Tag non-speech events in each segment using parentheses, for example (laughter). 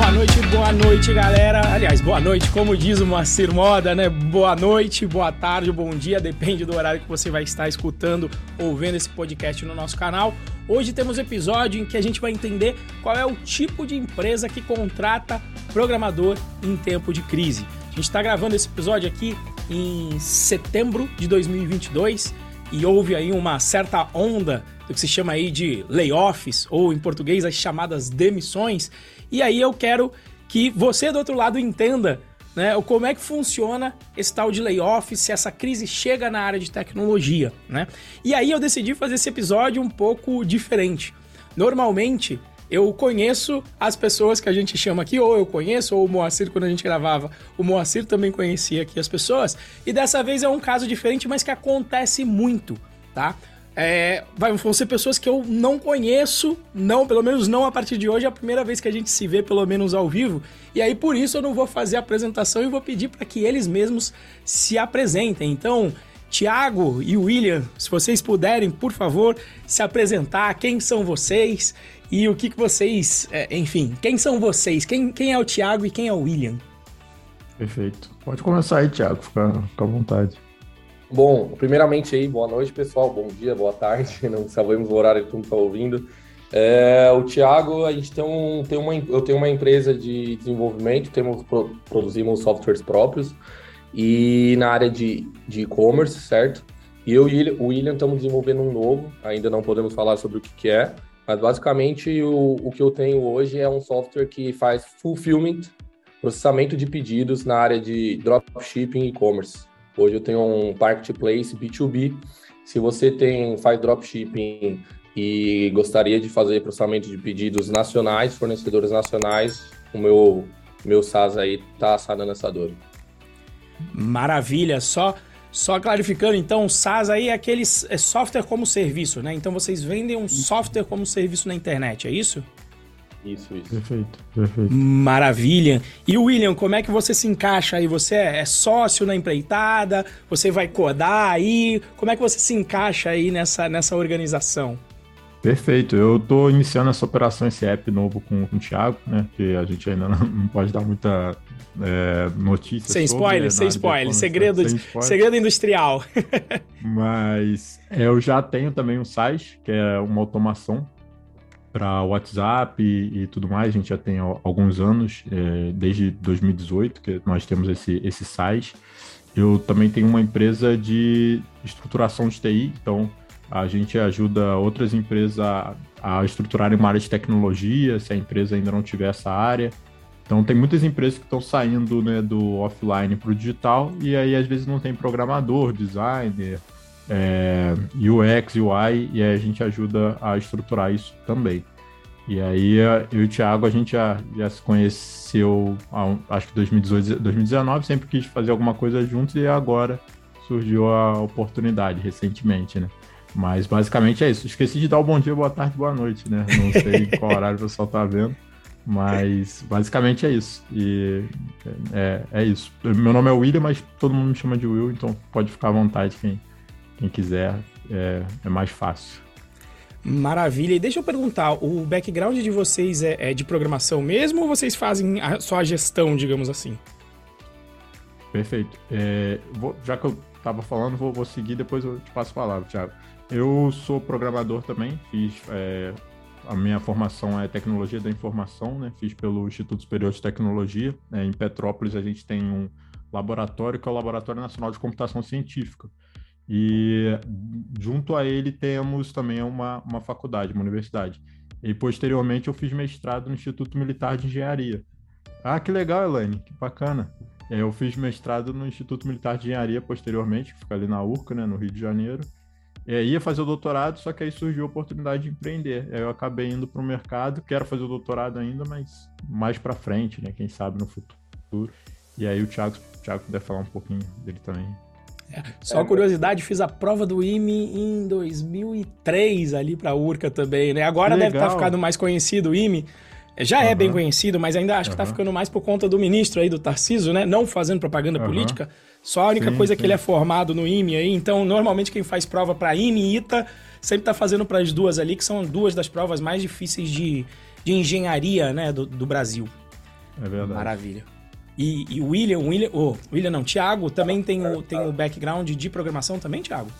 Boa noite, boa noite, galera. Aliás, boa noite, como diz o Moacir Moda, né? Boa noite, boa tarde, bom dia, depende do horário que você vai estar escutando ou vendo esse podcast no nosso canal. Hoje temos episódio em que a gente vai entender qual é o tipo de empresa que contrata programador em tempo de crise. A gente está gravando esse episódio aqui em setembro de 2022 e houve aí uma certa onda do que se chama aí de layoffs, ou em português as chamadas demissões. E aí eu quero que você do outro lado entenda né, como é que funciona esse tal de layoff, se essa crise chega na área de tecnologia, né? E aí eu decidi fazer esse episódio um pouco diferente. Normalmente, eu conheço as pessoas que a gente chama aqui, ou eu conheço, ou o Moacir, quando a gente gravava, o Moacir também conhecia aqui as pessoas, e dessa vez é um caso diferente, mas que acontece muito, tá? É, vão ser pessoas que eu não conheço, não, pelo menos não a partir de hoje, é a primeira vez que a gente se vê, pelo menos ao vivo, e aí por isso eu não vou fazer a apresentação e vou pedir para que eles mesmos se apresentem. Então, Tiago e William, se vocês puderem, por favor, se apresentar, quem são vocês e o que, que vocês. É, enfim, quem são vocês? Quem, quem é o Tiago e quem é o William? Perfeito. Pode começar aí, Tiago, fica, fica à vontade. Bom, primeiramente aí, boa noite, pessoal. Bom dia, boa tarde. (laughs) Não sabemos o horário que todo mundo está ouvindo. É, o Thiago, a gente tem, um, tem uma, eu tenho uma empresa de desenvolvimento, temos, produzimos softwares próprios e na área de e-commerce, certo? E eu e o William estamos desenvolvendo um novo, ainda não podemos falar sobre o que, que é, mas basicamente o, o que eu tenho hoje é um software que faz fulfillment, processamento de pedidos na área de dropshipping e e-commerce. Hoje eu tenho um marketplace B2B. Se você tem faz dropshipping e gostaria de fazer processamento de pedidos nacionais, fornecedores nacionais, o meu meu SaaS aí tá sanando essa dor. Maravilha, só só clarificando, então, o SaaS aí é aquele é software como serviço, né? Então vocês vendem um software como serviço na internet, é isso? Isso, isso. Perfeito, perfeito. Maravilha. E William, como é que você se encaixa aí? Você é sócio na empreitada? Você vai codar aí? Como é que você se encaixa aí nessa, nessa organização? Perfeito. Eu estou iniciando essa operação, esse app novo com, com o Thiago, né? Que a gente ainda não, não pode dar muita é, notícia. Sem sobre, spoiler, sem spoiler. Segredo, sem spoiler. segredo industrial. (laughs) Mas é, eu já tenho também um site, que é uma automação para WhatsApp e, e, tudo mais. A gente já tem alguns anos, é, desde 2018, que nós temos esse, esse site. Eu também tenho uma empresa de estruturação de TI, então a gente ajuda outras empresas a, a estruturarem uma área de tecnologia, se a empresa ainda não tiver essa área. Então tem muitas empresas que estão saindo né, do offline para o digital e aí às vezes não tem programador, designer, é, UX, UI, e aí a gente ajuda a estruturar isso também. E aí eu e o Thiago, a gente já, já se conheceu, acho que 2018, 2019, sempre quis fazer alguma coisa juntos e agora surgiu a oportunidade recentemente, né? Mas basicamente é isso. Esqueci de dar o bom dia, boa tarde, boa noite, né? Não sei qual horário o pessoal tá vendo. Mas basicamente é isso. E é, é isso. Meu nome é William, mas todo mundo me chama de Will, então pode ficar à vontade quem, quem quiser. É, é mais fácil. Maravilha. E deixa eu perguntar, o background de vocês é, é de programação mesmo ou vocês fazem a, só a gestão, digamos assim? Perfeito. É, vou, já que eu estava falando, vou, vou, seguir, depois eu te passo a palavra, Thiago. Eu sou programador também, fiz é, a minha formação é tecnologia da informação, né? Fiz pelo Instituto Superior de Tecnologia. É, em Petrópolis a gente tem um laboratório que é o Laboratório Nacional de Computação Científica. E junto a ele temos também uma, uma faculdade, uma universidade. E posteriormente eu fiz mestrado no Instituto Militar de Engenharia. Ah, que legal, Elaine, que bacana. É, eu fiz mestrado no Instituto Militar de Engenharia posteriormente, que fica ali na URCA, né, no Rio de Janeiro. É, ia fazer o doutorado, só que aí surgiu a oportunidade de empreender. Eu acabei indo para o mercado, quero fazer o doutorado ainda, mas mais para frente, né? Quem sabe no futuro. E aí o Thiago, o Thiago puder falar um pouquinho dele também. É, só curiosidade, fiz a prova do IME em 2003 ali para a URCA também, né? Agora deve estar tá ficando mais conhecido o IME. Já uhum. é bem conhecido, mas ainda acho que está ficando mais por conta do ministro aí, do Tarciso, né? Não fazendo propaganda uhum. política, só a única sim, coisa sim. que ele é formado no IME aí. Então, normalmente quem faz prova para IME e ITA sempre está fazendo para as duas ali, que são duas das provas mais difíceis de, de engenharia né, do, do Brasil. É verdade. Maravilha. E, o William, William, oh, William não, Thiago também tem o, tem o background de programação também, Thiago?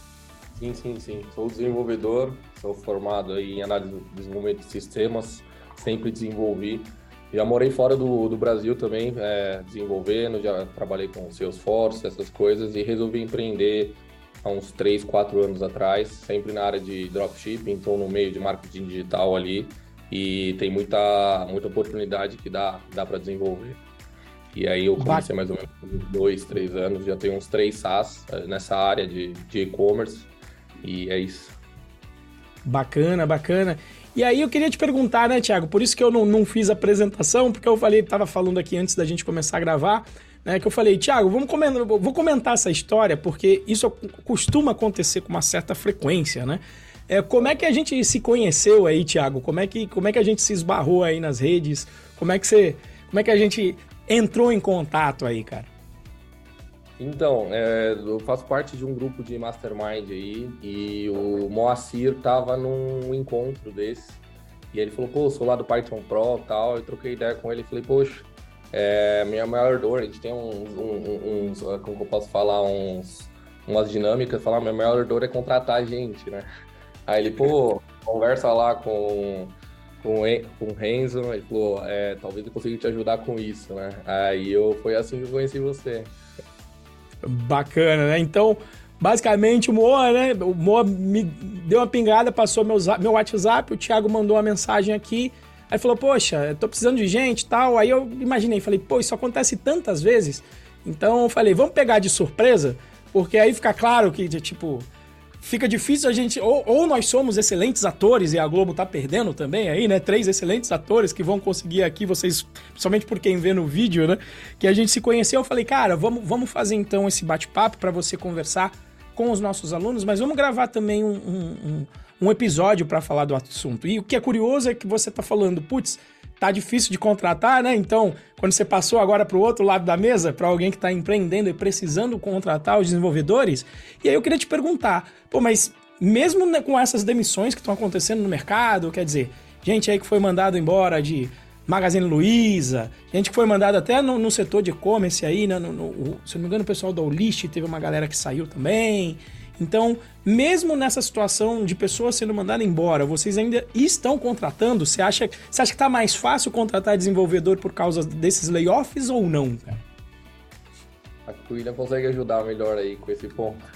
Sim, sim, sim. Sou desenvolvedor, sou formado em análise de desenvolvimento de sistemas, sempre desenvolvi. Já morei fora do, do Brasil também, é, desenvolvendo, já trabalhei com Salesforce, essas coisas, e resolvi empreender há uns 3, 4 anos atrás, sempre na área de dropshipping, então no meio de marketing digital ali, e tem muita, muita oportunidade que dá, dá para desenvolver. E aí eu comecei mais ou menos com dois, três anos, já tenho uns três SaaS eh, nessa área de e-commerce, e é isso. Bacana, bacana. E aí eu queria te perguntar, né, Thiago? Por isso que eu não, não fiz a apresentação, porque eu falei, tava falando aqui antes da gente começar a gravar, né? Que eu falei, Thiago, vamos comentar, vou comentar essa história, porque isso costuma acontecer com uma certa frequência, né? É, como é que a gente se conheceu aí, Thiago? Como é que, como é que a gente se esbarrou aí nas redes? Como é que você. Como é que a gente entrou em contato aí, cara? Então, é, eu faço parte de um grupo de mastermind aí e o Moacir tava num encontro desse e ele falou, pô, sou lá do Python Pro e tal. Eu troquei ideia com ele e falei, poxa, é, minha maior dor, a gente tem uns, uns, uns, como eu posso falar, uns, umas dinâmicas, falar, minha maior dor é contratar gente, né? Aí ele, pô, conversa lá com, com, com o Renzo, ele falou, é, talvez eu consiga te ajudar com isso, né? Aí eu, foi assim que eu conheci você. Bacana, né? Então, basicamente, o Moa, né? O Moa me deu uma pingada, passou meu, meu WhatsApp, o Thiago mandou uma mensagem aqui. Aí falou, poxa, tô precisando de gente tal. Aí eu imaginei, falei, pô, isso acontece tantas vezes. Então eu falei, vamos pegar de surpresa, porque aí fica claro que, tipo, fica difícil a gente. Ou, ou, nós somos excelentes atores e a Globo tá perdendo também aí, né? Três excelentes atores que vão conseguir aqui, vocês, principalmente por quem vê no vídeo, né? Que a gente se conheceu. Eu falei, cara, vamos, vamos fazer então esse bate-papo para você conversar com os nossos alunos, mas vamos gravar também um, um, um, um episódio para falar do assunto. E o que é curioso é que você tá falando, putz, tá difícil de contratar, né? Então, quando você passou agora para o outro lado da mesa, para alguém que está empreendendo e precisando contratar os desenvolvedores, e aí eu queria te perguntar, pô, mas mesmo né, com essas demissões que estão acontecendo no mercado, quer dizer, gente aí que foi mandado embora de Magazine Luiza, gente que foi mandado até no, no setor de e-commerce aí, né? No, no, se não me engano, o pessoal da Olist teve uma galera que saiu também. Então, mesmo nessa situação de pessoas sendo mandadas embora, vocês ainda estão contratando? Você acha, você acha que está mais fácil contratar desenvolvedor por causa desses layoffs ou não? Acho que o William consegue ajudar melhor aí com esse ponto. (laughs)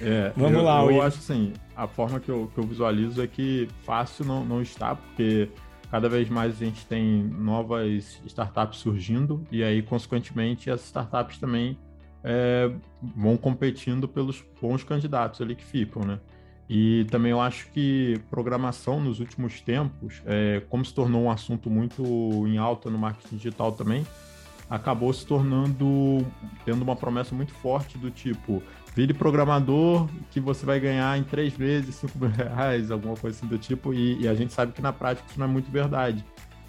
É, Vamos eu, lá, Eu William. acho assim, a forma que eu, que eu visualizo é que fácil não, não está, porque cada vez mais a gente tem novas startups surgindo e aí, consequentemente, as startups também é, vão competindo pelos bons candidatos ali que ficam, né? E também eu acho que programação nos últimos tempos, é, como se tornou um assunto muito em alta no marketing digital também, acabou se tornando, tendo uma promessa muito forte do tipo, vire programador que você vai ganhar em três vezes, cinco mil reais, alguma coisa assim do tipo, e, e a gente sabe que na prática isso não é muito verdade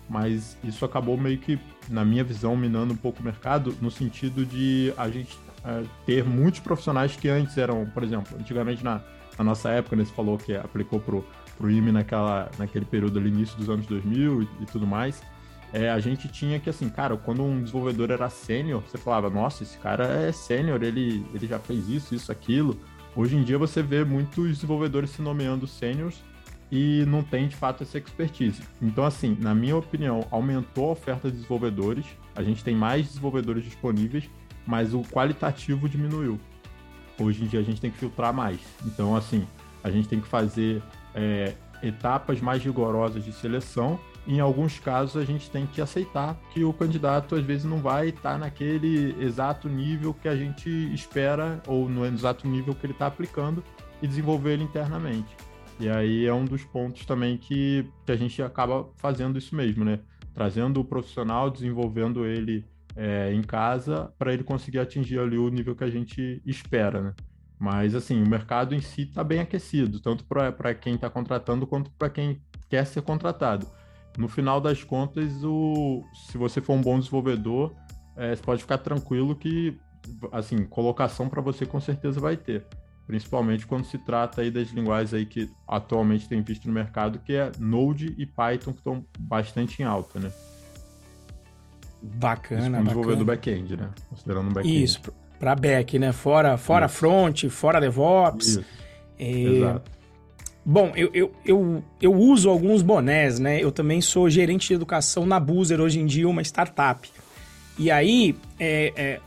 mas isso acabou meio que, na minha visão, minando um pouco o mercado, no sentido de a gente é, ter muitos profissionais que antes eram, por exemplo, antigamente na, na nossa época, né, você falou que aplicou pro, pro IME naquela, naquele período ali, início dos anos 2000 e, e tudo mais, é, a gente tinha que, assim, cara, quando um desenvolvedor era sênior, você falava, nossa, esse cara é sênior, ele, ele já fez isso, isso, aquilo. Hoje em dia você vê muitos desenvolvedores se nomeando sêniors e não tem de fato essa expertise. Então, assim, na minha opinião, aumentou a oferta de desenvolvedores, a gente tem mais desenvolvedores disponíveis mas o qualitativo diminuiu. Hoje em dia a gente tem que filtrar mais. Então, assim, a gente tem que fazer é, etapas mais rigorosas de seleção. Em alguns casos, a gente tem que aceitar que o candidato às vezes não vai estar naquele exato nível que a gente espera, ou no exato nível que ele está aplicando, e desenvolver ele internamente. E aí é um dos pontos também que, que a gente acaba fazendo isso mesmo, né? Trazendo o profissional, desenvolvendo ele é, em casa para ele conseguir atingir ali o nível que a gente espera, né? Mas, assim, o mercado em si está bem aquecido, tanto para quem está contratando quanto para quem quer ser contratado. No final das contas, o, se você for um bom desenvolvedor, é, você pode ficar tranquilo que, assim, colocação para você com certeza vai ter. Principalmente quando se trata aí das linguagens aí que atualmente tem visto no mercado, que é Node e Python, que estão bastante em alta, né? Bacana, Isso desenvolvedor back-end, né? Considerando um back-end. Isso, para back, né? Fora, fora front, fora DevOps. Isso. É... Exato. Bom, eu, eu, eu, eu uso alguns bonés, né? Eu também sou gerente de educação na Boozer, hoje em dia uma startup. E aí, é, é,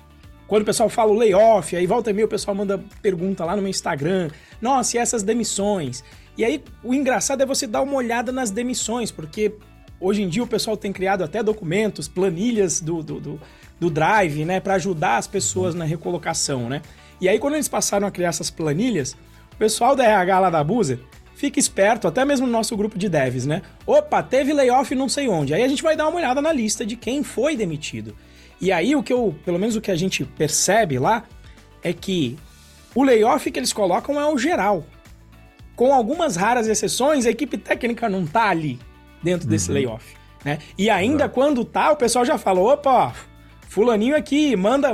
quando o pessoal fala o layoff, aí volta e meia o pessoal manda pergunta lá no meu Instagram, nossa, e essas demissões? E aí, o engraçado é você dar uma olhada nas demissões, porque hoje em dia o pessoal tem criado até documentos, planilhas do, do, do, do Drive, né, para ajudar as pessoas na recolocação, né? E aí, quando eles passaram a criar essas planilhas, o pessoal da RH lá da Boozer fica esperto, até mesmo no nosso grupo de devs, né? Opa, teve layoff não sei onde. Aí a gente vai dar uma olhada na lista de quem foi demitido. E aí o que eu, pelo menos o que a gente percebe lá, é que o layoff que eles colocam é o geral. Com algumas raras exceções, a equipe técnica não tá ali dentro uhum. desse layoff. Né? E ainda uhum. quando tá, o pessoal já falou, opa, fulaninho aqui, manda.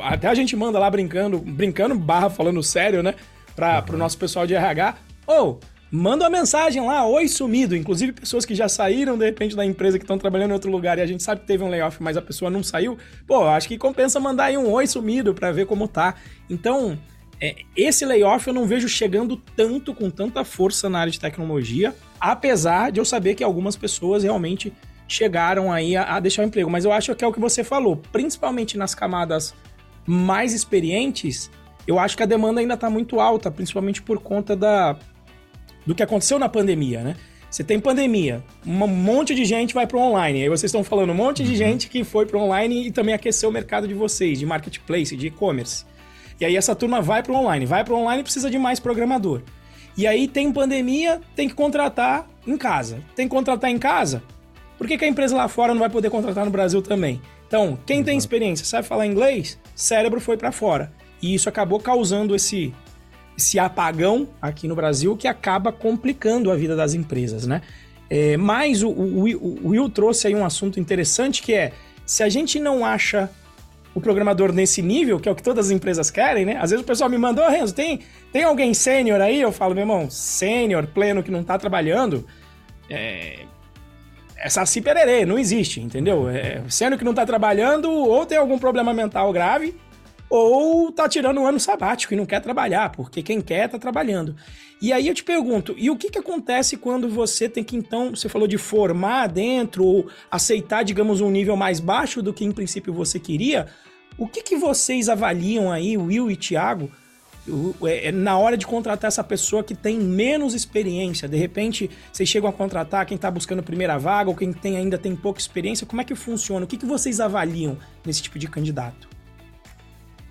Até a gente manda lá brincando, brincando, barra falando sério, né? Para uhum. o nosso pessoal de RH. Ou, oh, manda uma mensagem lá, oi sumido. Inclusive pessoas que já saíram de repente da empresa que estão trabalhando em outro lugar e a gente sabe que teve um layoff, mas a pessoa não saiu. Pô, acho que compensa mandar aí um oi sumido para ver como tá. Então, é, esse layoff eu não vejo chegando tanto com tanta força na área de tecnologia, apesar de eu saber que algumas pessoas realmente chegaram aí a, a deixar o emprego. Mas eu acho que é o que você falou, principalmente nas camadas mais experientes, eu acho que a demanda ainda está muito alta, principalmente por conta da do que aconteceu na pandemia, né? Você tem pandemia, um monte de gente vai para o online. Aí vocês estão falando um monte de uhum. gente que foi para o online e também aqueceu o mercado de vocês, de marketplace, de e-commerce. E aí essa turma vai para o online, vai para o online e precisa de mais programador. E aí tem pandemia, tem que contratar em casa. Tem que contratar em casa? Por que, que a empresa lá fora não vai poder contratar no Brasil também? Então, quem tem experiência, sabe falar inglês, cérebro foi para fora. E isso acabou causando esse esse apagão aqui no Brasil que acaba complicando a vida das empresas, né? É, mas o, o, o Will trouxe aí um assunto interessante que é se a gente não acha o programador nesse nível, que é o que todas as empresas querem, né? Às vezes o pessoal me mandou, oh, Renzo, tem, tem alguém sênior aí? Eu falo, meu irmão, sênior, pleno, que não tá trabalhando, é, é saci pererê, não existe, entendeu? É, sênior que não tá trabalhando, ou tem algum problema mental grave, ou tá tirando um ano sabático e não quer trabalhar, porque quem quer tá trabalhando. E aí eu te pergunto, e o que, que acontece quando você tem que então, você falou de formar dentro ou aceitar, digamos, um nível mais baixo do que em princípio você queria? O que, que vocês avaliam aí, Will e Thiago, é, é, na hora de contratar essa pessoa que tem menos experiência? De repente, vocês chegam a contratar quem está buscando primeira vaga ou quem tem, ainda tem pouca experiência. Como é que funciona? O que, que vocês avaliam nesse tipo de candidato?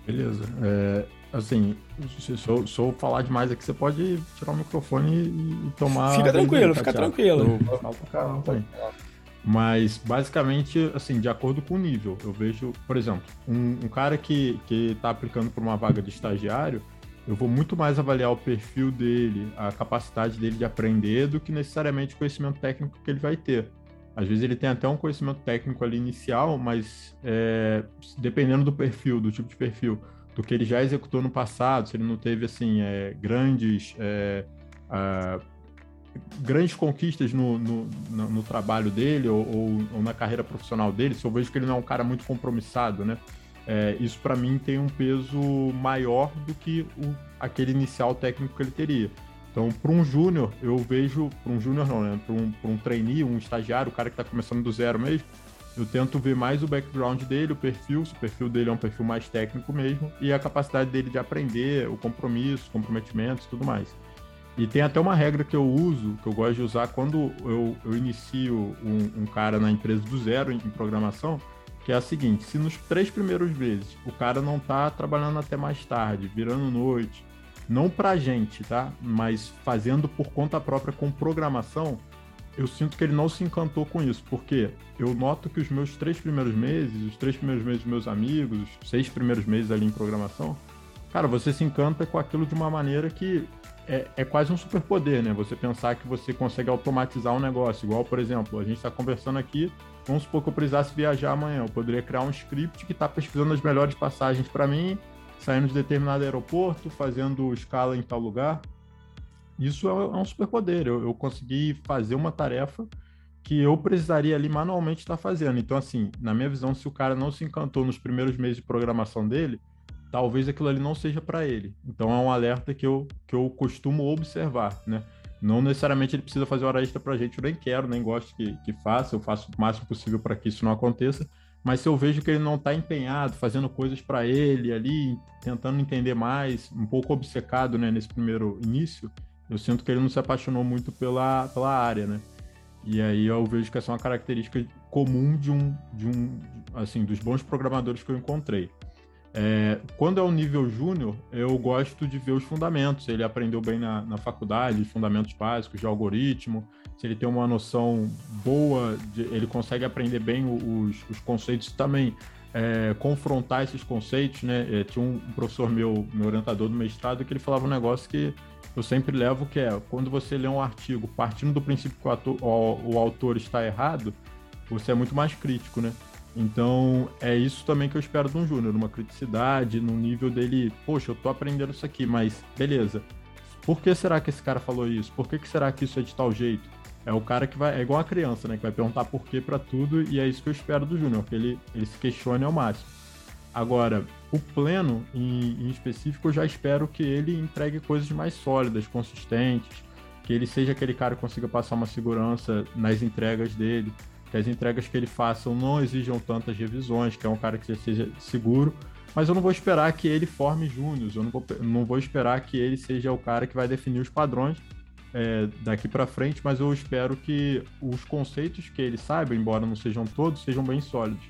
Beleza. É, assim, se eu, se eu falar demais aqui, você pode tirar o microfone e, tomar. Fica tranquilo, fica tranquilo. Mas, basicamente, assim, de acordo com o nível, eu vejo, por exemplo, um, um cara que, que tá aplicando por uma vaga de estagiário, eu vou muito mais avaliar o perfil dele, a capacidade dele de aprender, do que necessariamente o conhecimento técnico que ele vai ter. Às vezes ele tem até um conhecimento técnico ali inicial, mas é, dependendo do perfil, do tipo de perfil, do que ele já executou no passado, se ele não teve assim é, grandes é, grandes conquistas no, no, no, no trabalho dele ou, ou, ou, na carreira profissional dele, se eu vejo que ele não é um cara muito compromissado, né? É, isso para mim tem um peso maior do que o, aquele inicial técnico que ele teria. Então, para um júnior, eu vejo, para um júnior não, né? Para um, um trainee, um estagiário, o cara que está começando do zero mesmo, eu tento ver mais o background dele, o perfil, se o perfil dele é um perfil mais técnico mesmo, e a capacidade dele de aprender, o compromisso, comprometimentos tudo mais. E tem até uma regra que eu uso, que eu gosto de usar quando eu, eu inicio um, um cara na empresa do zero em programação, que é a seguinte: se nos três primeiros meses o cara não está trabalhando até mais tarde, virando noite, não para gente, tá? Mas fazendo por conta própria com programação, eu sinto que ele não se encantou com isso, porque eu noto que os meus três primeiros meses, os três primeiros meses dos meus amigos, os seis primeiros meses ali em programação, cara, você se encanta com aquilo de uma maneira que é, é quase um superpoder, né? Você pensar que você consegue automatizar um negócio, igual, por exemplo, a gente está conversando aqui, vamos supor que eu precisasse viajar amanhã, eu poderia criar um script que está pesquisando as melhores passagens para mim saindo de determinado aeroporto, fazendo escala em tal lugar. Isso é, é um superpoder. Eu, eu consegui fazer uma tarefa que eu precisaria ali manualmente estar fazendo. Então, assim, na minha visão, se o cara não se encantou nos primeiros meses de programação dele, talvez aquilo ali não seja para ele. Então, é um alerta que eu, que eu costumo observar, né? Não necessariamente ele precisa fazer hora extra para a gente, eu nem quero, nem gosto que, que faça, eu faço o máximo possível para que isso não aconteça, mas se eu vejo que ele não está empenhado, fazendo coisas para ele ali, tentando entender mais, um pouco obcecado né, nesse primeiro início, eu sinto que ele não se apaixonou muito pela, pela área, né? E aí eu vejo que essa é uma característica comum de um, de um assim, dos bons programadores que eu encontrei. É, quando é o nível júnior, eu gosto de ver os fundamentos. Ele aprendeu bem na, na faculdade, os fundamentos básicos de algoritmo. Se ele tem uma noção boa, de, ele consegue aprender bem os, os conceitos também. É, confrontar esses conceitos, né? É, tinha um professor meu, meu orientador do mestrado, que ele falava um negócio que eu sempre levo, que é quando você lê um artigo partindo do princípio que o, ator, o, o autor está errado, você é muito mais crítico, né? Então, é isso também que eu espero de um júnior, uma criticidade, no nível dele, poxa, eu tô aprendendo isso aqui, mas beleza. Por que será que esse cara falou isso? Por que, que será que isso é de tal jeito? É o cara que vai, é igual a criança, né, que vai perguntar por que para tudo, e é isso que eu espero do júnior, que ele, ele se questione ao máximo. Agora, o pleno, em, em específico, eu já espero que ele entregue coisas mais sólidas, consistentes, que ele seja aquele cara que consiga passar uma segurança nas entregas dele, que as entregas que ele faça não exijam tantas revisões, que é um cara que seja seguro, mas eu não vou esperar que ele forme júniors, eu não vou, não vou esperar que ele seja o cara que vai definir os padrões é, daqui para frente, mas eu espero que os conceitos que ele saiba, embora não sejam todos, sejam bem sólidos.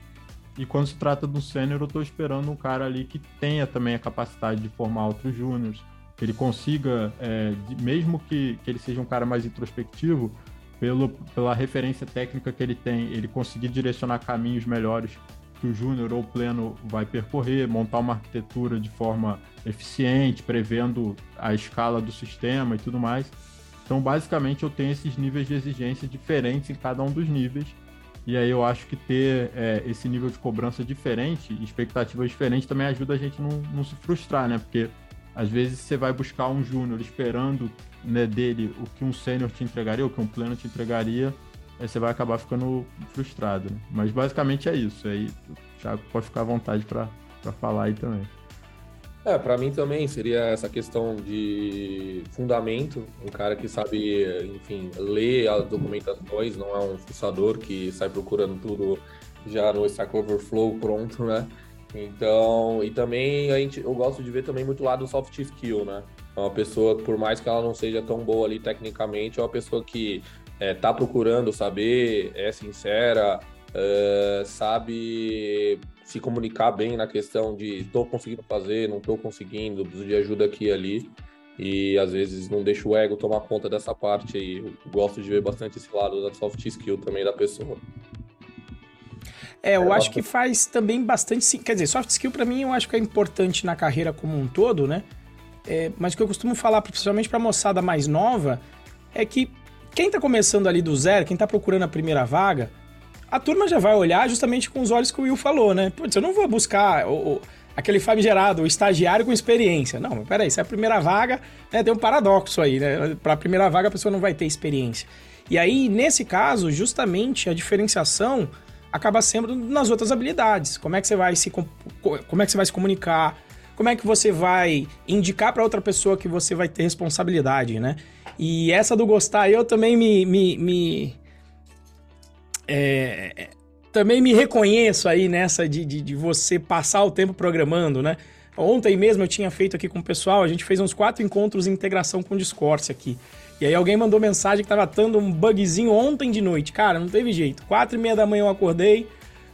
E quando se trata do sênior, eu estou esperando um cara ali que tenha também a capacidade de formar outros júniors, que ele consiga, é, mesmo que, que ele seja um cara mais introspectivo, pelo, pela referência técnica que ele tem, ele conseguir direcionar caminhos melhores que o júnior ou o pleno vai percorrer, montar uma arquitetura de forma eficiente, prevendo a escala do sistema e tudo mais. Então, basicamente, eu tenho esses níveis de exigência diferentes em cada um dos níveis. E aí eu acho que ter é, esse nível de cobrança diferente, expectativas diferentes, também ajuda a gente não, não se frustrar, né? Porque às vezes você vai buscar um júnior esperando né, dele o que um sênior te entregaria, o que um pleno te entregaria, aí você vai acabar ficando frustrado. Né? Mas basicamente é isso. Aí o Thiago pode ficar à vontade para falar aí também. É, para mim também seria essa questão de fundamento, um cara que sabe, enfim, ler as documentações, não é um fuçador que sai procurando tudo já no Stack Overflow pronto, né? Então, e também a gente, eu gosto de ver também muito lado do soft skill, né? É uma pessoa, por mais que ela não seja tão boa ali tecnicamente, é uma pessoa que é, tá procurando saber, é sincera, é, sabe se comunicar bem na questão de estou conseguindo fazer, não estou conseguindo, preciso de ajuda aqui e ali. E às vezes não deixa o ego tomar conta dessa parte aí. Eu gosto de ver bastante esse lado da soft skill também da pessoa. É, eu acho que faz também bastante. Quer dizer, soft skill para mim eu acho que é importante na carreira como um todo, né? É, mas o que eu costumo falar, principalmente pra moçada mais nova, é que quem tá começando ali do zero, quem tá procurando a primeira vaga, a turma já vai olhar justamente com os olhos que o Will falou, né? Putz, eu não vou buscar o, o, aquele famigerado, o estagiário com experiência. Não, peraí, se é a primeira vaga, né, tem um paradoxo aí, né? Pra primeira vaga a pessoa não vai ter experiência. E aí, nesse caso, justamente a diferenciação acaba sendo nas outras habilidades. Como é que você vai se como é que você vai se comunicar? Como é que você vai indicar para outra pessoa que você vai ter responsabilidade, né? E essa do gostar, eu também me, me, me é, também me reconheço aí nessa de, de, de, você passar o tempo programando, né? Ontem mesmo eu tinha feito aqui com o pessoal, a gente fez uns quatro encontros em integração com o Discord aqui. E aí alguém mandou mensagem que tava dando um bugzinho ontem de noite. Cara, não teve jeito. Quatro e meia da manhã eu acordei,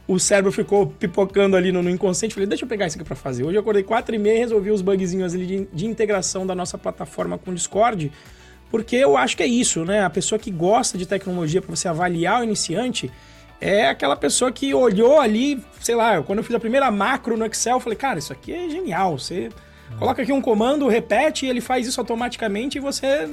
o cérebro ficou pipocando ali no, no inconsciente. Falei, deixa eu pegar isso aqui para fazer. Hoje eu acordei quatro e meia e resolvi os bugzinhos ali de, de integração da nossa plataforma com o Discord. Porque eu acho que é isso, né? A pessoa que gosta de tecnologia para você avaliar o iniciante é aquela pessoa que olhou ali, sei lá, quando eu fiz a primeira macro no Excel, eu falei, cara, isso aqui é genial. Você coloca aqui um comando, repete, ele faz isso automaticamente e você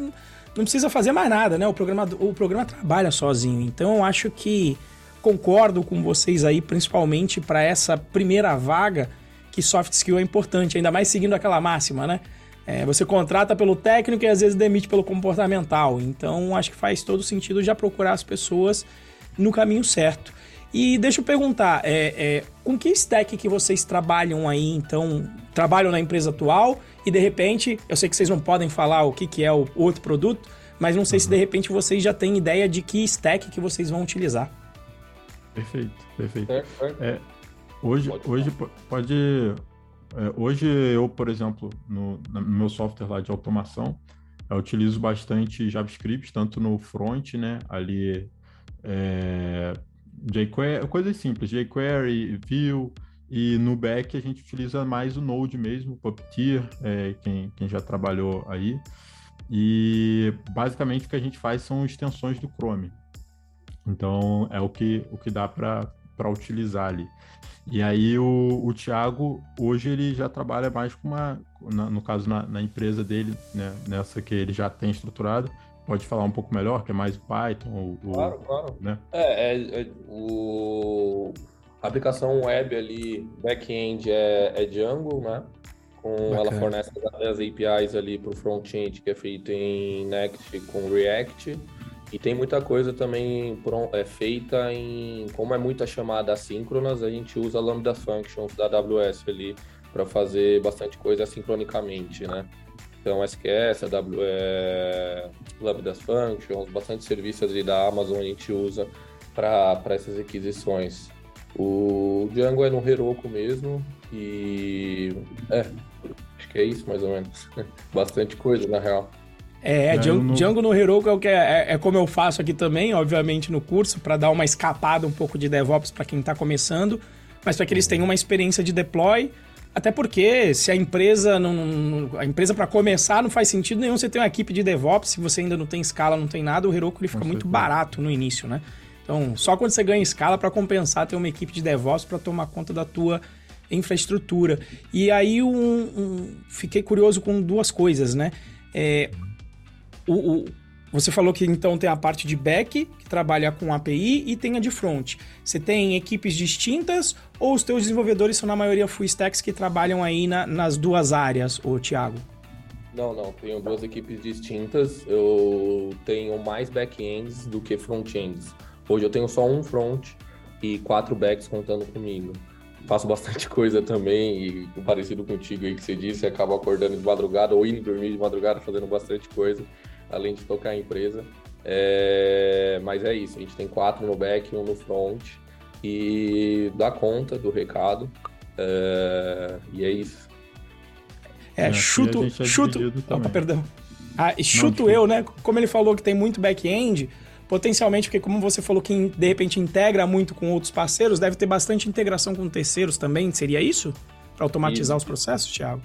não precisa fazer mais nada, né? O programa, o programa trabalha sozinho. Então eu acho que concordo com vocês aí, principalmente para essa primeira vaga, que soft skill é importante, ainda mais seguindo aquela máxima, né? É, você contrata pelo técnico e às vezes demite pelo comportamental. Então acho que faz todo sentido já procurar as pessoas no caminho certo. E deixa eu perguntar, é, é, com que stack que vocês trabalham aí, então? Trabalham na empresa atual e de repente, eu sei que vocês não podem falar o que, que é o outro produto, mas não sei uhum. se de repente vocês já têm ideia de que stack que vocês vão utilizar. Perfeito, perfeito. É, hoje, pode hoje pode. É, hoje eu, por exemplo, no, no, meu software lá de automação, eu utilizo bastante JavaScript, tanto no front, né? Ali é, jQuery, coisas simples, jQuery, Vue, e no back a gente utiliza mais o Node mesmo, Puppeteer, é, quem, quem já trabalhou aí. E basicamente o que a gente faz são extensões do Chrome. Então é o que, o que dá para utilizar ali. E aí o, o Thiago, hoje ele já trabalha mais com uma, na, no caso na, na, empresa dele, né, nessa que ele já tem estruturado, pode falar um pouco melhor, que é mais o Python? O, claro, claro. Né? É, é, é, o... a aplicação web ali, back-end é, é Django, né? Com, ela fornece as APIs ali para o front-end, que é feito em Next com React. E tem muita coisa também é feita em. Como é muita chamada assíncronas, a gente usa Lambda Functions da AWS ali para fazer bastante coisa assincronicamente, né? Então, SQS, AW, é, Lambda Functions, bastante serviços ali da Amazon a gente usa para essas aquisições. O Django é no Heroku mesmo e é, acho que é isso mais ou menos. (laughs) bastante coisa na real. É, Django, no... Django no Heroku é, o que é, é, é, como eu faço aqui também, obviamente no curso, para dar uma escapada um pouco de DevOps para quem está começando, mas para que eles tenham uma experiência de deploy, até porque se a empresa não, não a empresa para começar não faz sentido nenhum você ter uma equipe de DevOps, se você ainda não tem escala, não tem nada, o Heroku ele fica muito barato no início, né? Então, só quando você ganha escala para compensar ter uma equipe de DevOps para tomar conta da tua infraestrutura. E aí um, um, fiquei curioso com duas coisas, né? É, o, o, você falou que então tem a parte de back, que trabalha com API, e tem a de front. Você tem equipes distintas ou os teus desenvolvedores são na maioria full stacks que trabalham aí na, nas duas áreas, ô Thiago? Não, não, tenho duas equipes distintas. Eu tenho mais back-ends do que front-ends. Hoje eu tenho só um front e quatro backs contando comigo. Faço bastante (laughs) coisa também e parecido contigo aí que você disse, acabo acordando de madrugada ou indo dormir de madrugada fazendo bastante coisa além de tocar a empresa. É, mas é isso, a gente tem quatro no back, um no front e dá conta do recado. É, e é isso. É, é chuto, é chuto. Opa, perdão. Ah, chuto Não, eu, né? Como ele falou que tem muito back-end, potencialmente, porque como você falou que de repente integra muito com outros parceiros, deve ter bastante integração com terceiros também, seria isso? Para automatizar isso. os processos, Thiago?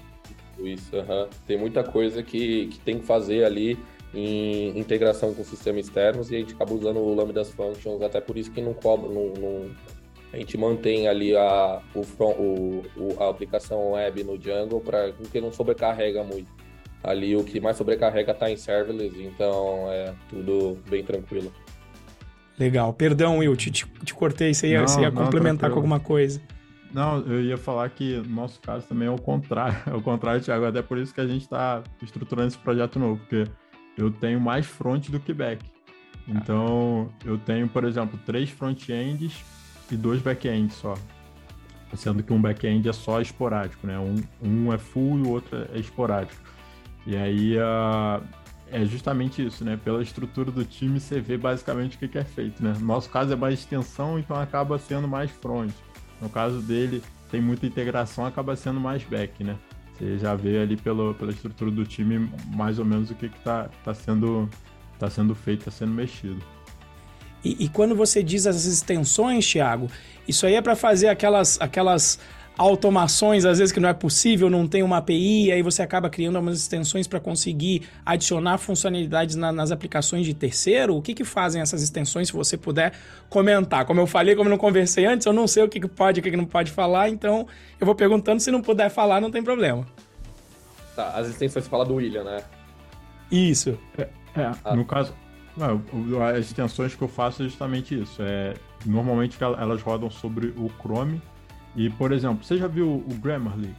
Isso, uh -huh. tem muita coisa que, que tem que fazer ali em integração com sistemas externos e a gente acaba usando o Lambda Functions, até por isso que não cobra, não, não a gente mantém ali a, o, o, o, a aplicação web no Django para que não sobrecarrega muito. Ali o que mais sobrecarrega está em serverless, então é tudo bem tranquilo. Legal. Perdão, Will, te, te cortei, você ia, não, você ia não, complementar tranquilo. com alguma coisa. Não, eu ia falar que no nosso caso também é o contrário, (laughs) é o contrário, Thiago, até por isso que a gente está estruturando esse projeto novo, porque eu tenho mais front do que back. Então, eu tenho, por exemplo, três front-ends e dois back-ends só. Sendo que um back-end é só esporádico, né? Um, um é full e o outro é esporádico. E aí, uh, é justamente isso, né? Pela estrutura do time, você vê basicamente o que, que é feito, né? No nosso caso é mais extensão, então acaba sendo mais front. No caso dele, tem muita integração, acaba sendo mais back, né? Você já vê ali pelo, pela estrutura do time mais ou menos o que está tá sendo, tá sendo feito, está sendo mexido. E, e, quando você diz as extensões, Thiago, isso aí é para fazer aquelas, aquelas automações, às vezes que não é possível, não tem uma API, aí você acaba criando algumas extensões para conseguir adicionar funcionalidades na, nas aplicações de terceiro. O que, que fazem essas extensões, se você puder comentar? Como eu falei, como eu não conversei antes, eu não sei o que, que pode e o que, que não pode falar, então eu vou perguntando, se não puder falar, não tem problema. Tá, as extensões fala do William, né? Isso. É, é ah. no caso, as extensões que eu faço é justamente isso. É, normalmente elas rodam sobre o Chrome, e, por exemplo, você já viu o Grammarly?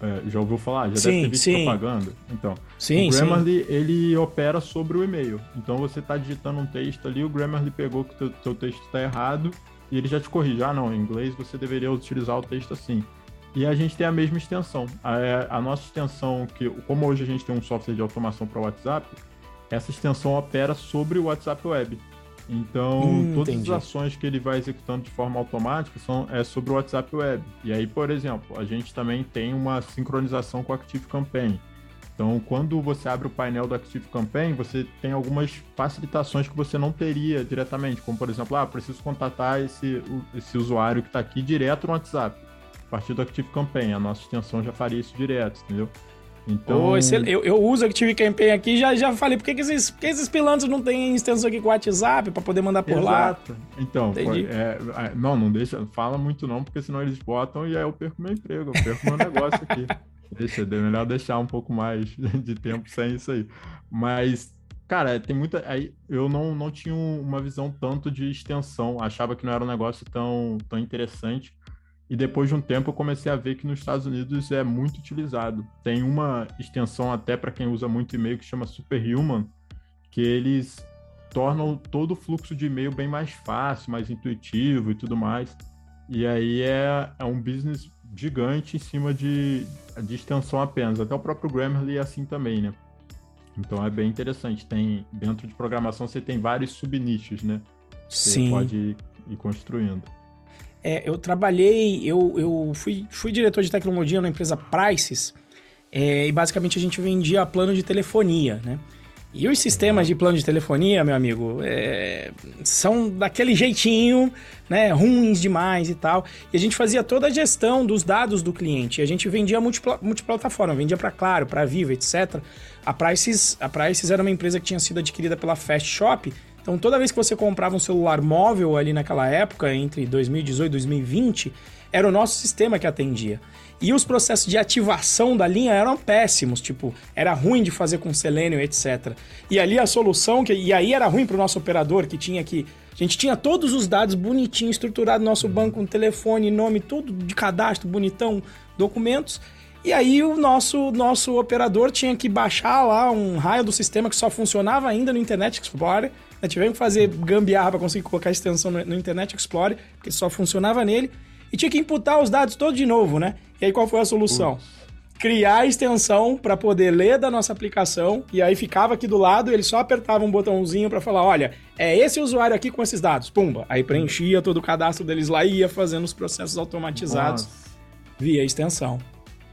É, já ouviu falar? Já sim, deve ter visto sim. propaganda? Então, sim, o Grammarly, sim. ele opera sobre o e-mail. Então, você está digitando um texto ali, o Grammarly pegou que o teu texto está errado e ele já te corrige. Ah, não, em inglês você deveria utilizar o texto assim. E a gente tem a mesma extensão. A, a nossa extensão, que como hoje a gente tem um software de automação para o WhatsApp, essa extensão opera sobre o WhatsApp Web. Então, hum, todas entendi. as ações que ele vai executando de forma automática são é sobre o WhatsApp Web. E aí, por exemplo, a gente também tem uma sincronização com o Active Campaign. Então, quando você abre o painel do Active Campaign, você tem algumas facilitações que você não teria diretamente, como por exemplo, ah, preciso contatar esse, esse usuário que está aqui direto no WhatsApp. A partir do Active Campaign, a nossa extensão já faria isso direto, entendeu? Então... Oh, eu, eu uso Active Campaign aqui já já falei, por que, que, esses, por que esses pilantras não têm extensão aqui com o WhatsApp para poder mandar por Exato. lá? Então, é, é, não, não deixa, fala muito não, porque senão eles botam e aí eu perco meu emprego, eu perco meu (laughs) negócio aqui. Deixa, é melhor deixar um pouco mais (laughs) de tempo sem isso aí. Mas, cara, tem muita. Aí eu não, não tinha uma visão tanto de extensão, achava que não era um negócio tão, tão interessante. E depois de um tempo eu comecei a ver que nos Estados Unidos é muito utilizado. Tem uma extensão até para quem usa muito e-mail que chama Superhuman, que eles tornam todo o fluxo de e-mail bem mais fácil, mais intuitivo e tudo mais. E aí é, é um business gigante em cima de, de extensão apenas. Até o próprio Grammarly é assim também, né? Então é bem interessante. Tem dentro de programação você tem vários subnichos, né? Você Sim. pode ir, ir construindo. É, eu trabalhei, eu, eu fui, fui diretor de tecnologia na empresa Prices, é, e basicamente a gente vendia plano de telefonia, né? E os sistemas de plano de telefonia, meu amigo, é, são daquele jeitinho, né? Ruins demais e tal. E a gente fazia toda a gestão dos dados do cliente. A gente vendia multipla multiplataforma, vendia para Claro, para Vivo, etc. A Prices, a Prices era uma empresa que tinha sido adquirida pela Fast Shop então, toda vez que você comprava um celular móvel ali naquela época, entre 2018 e 2020, era o nosso sistema que atendia. E os processos de ativação da linha eram péssimos, tipo, era ruim de fazer com Selenium, etc. E ali a solução, que, e aí era ruim para o nosso operador, que tinha que. A gente tinha todos os dados bonitinho, estruturado no nosso banco, um telefone, nome, tudo de cadastro, bonitão, documentos. E aí o nosso, nosso operador tinha que baixar lá um raio do sistema que só funcionava ainda no Internet Explorer né? Tivemos que fazer gambiarra para conseguir colocar a extensão no, no Internet Explorer, porque só funcionava nele. E tinha que imputar os dados todos de novo, né? E aí qual foi a solução? Criar a extensão para poder ler da nossa aplicação e aí ficava aqui do lado, ele só apertava um botãozinho para falar, olha, é esse usuário aqui com esses dados, pumba. Aí preenchia todo o cadastro deles lá e ia fazendo os processos automatizados Nossa. via extensão.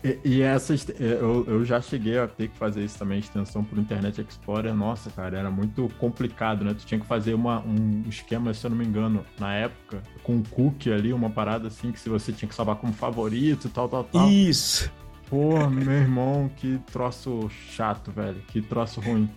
E, e essas, eu, eu já cheguei a ter que fazer isso também, extensão por Internet Explorer. Nossa, cara, era muito complicado, né? Tu tinha que fazer uma, um esquema, se eu não me engano, na época, com um cookie ali, uma parada assim, que se você tinha que salvar como favorito, tal, tal, tal. Isso! Pô, meu irmão, que troço chato, velho. Que troço ruim.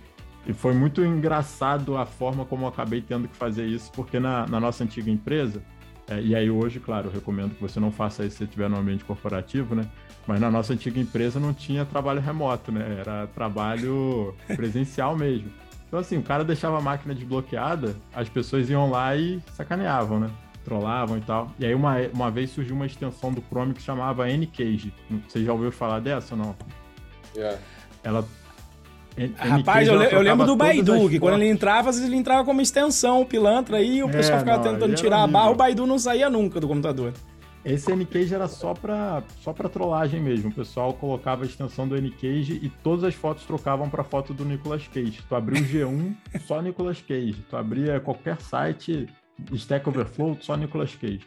E foi muito engraçado a forma como eu acabei tendo que fazer isso, porque na, na nossa antiga empresa, é, e aí hoje, claro, eu recomendo que você não faça isso se estiver no ambiente corporativo, né? Mas na nossa antiga empresa não tinha trabalho remoto, né? Era trabalho (laughs) presencial mesmo. Então, assim, o cara deixava a máquina desbloqueada, as pessoas iam lá e sacaneavam, né? Trollavam e tal. E aí, uma, uma vez surgiu uma extensão do Chrome que chamava N-Cage. Você já ouviu falar dessa ou não? Yeah. Ela Rapaz, eu, eu, lembro do Baidu, que quando ele entrava, ele entrava como extensão, pilantra, aí o pessoal é, ficava não, tentando tirar a barra, o Baidu não saía nunca do computador. Esse N-Cage era só pra, só pra trollagem mesmo. O pessoal colocava a extensão do N-Cage e todas as fotos trocavam pra foto do Nicolas Cage. Tu abria o G1, (laughs) só Nicolas Cage. Tu abria qualquer site, Stack Overflow, só Nicolas Cage.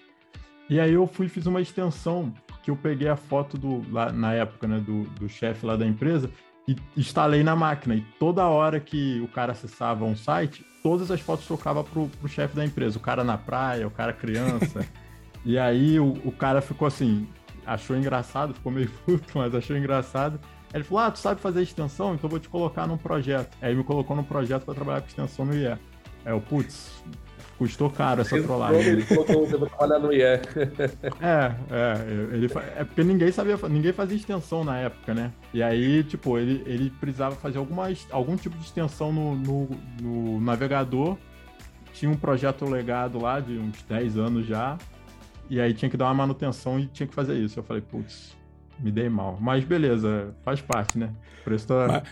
E aí eu fui fiz uma extensão que eu peguei a foto do, lá, na época, né, do, do chefe lá da empresa e instalei na máquina. E toda hora que o cara acessava um site, todas as fotos trocava pro, pro chefe da empresa. O cara na praia, o cara criança. (laughs) E aí o, o cara ficou assim, achou engraçado, ficou meio (laughs) puto, mas achou engraçado. Aí ele falou: Ah, tu sabe fazer extensão? Então eu vou te colocar num projeto. Aí me colocou num projeto para trabalhar com extensão no IE. Aí eu, putz, custou caro essa trollagem. Ele colocou você pra trabalhar no IE. (laughs) é, é, ele, é porque ninguém sabia, ninguém fazia extensão na época, né? E aí, tipo, ele, ele precisava fazer alguma, algum tipo de extensão no, no, no navegador. Tinha um projeto legado lá de uns 10 anos já. E aí tinha que dar uma manutenção e tinha que fazer isso. Eu falei, putz, me dei mal. Mas beleza, faz parte, né? Preço mas,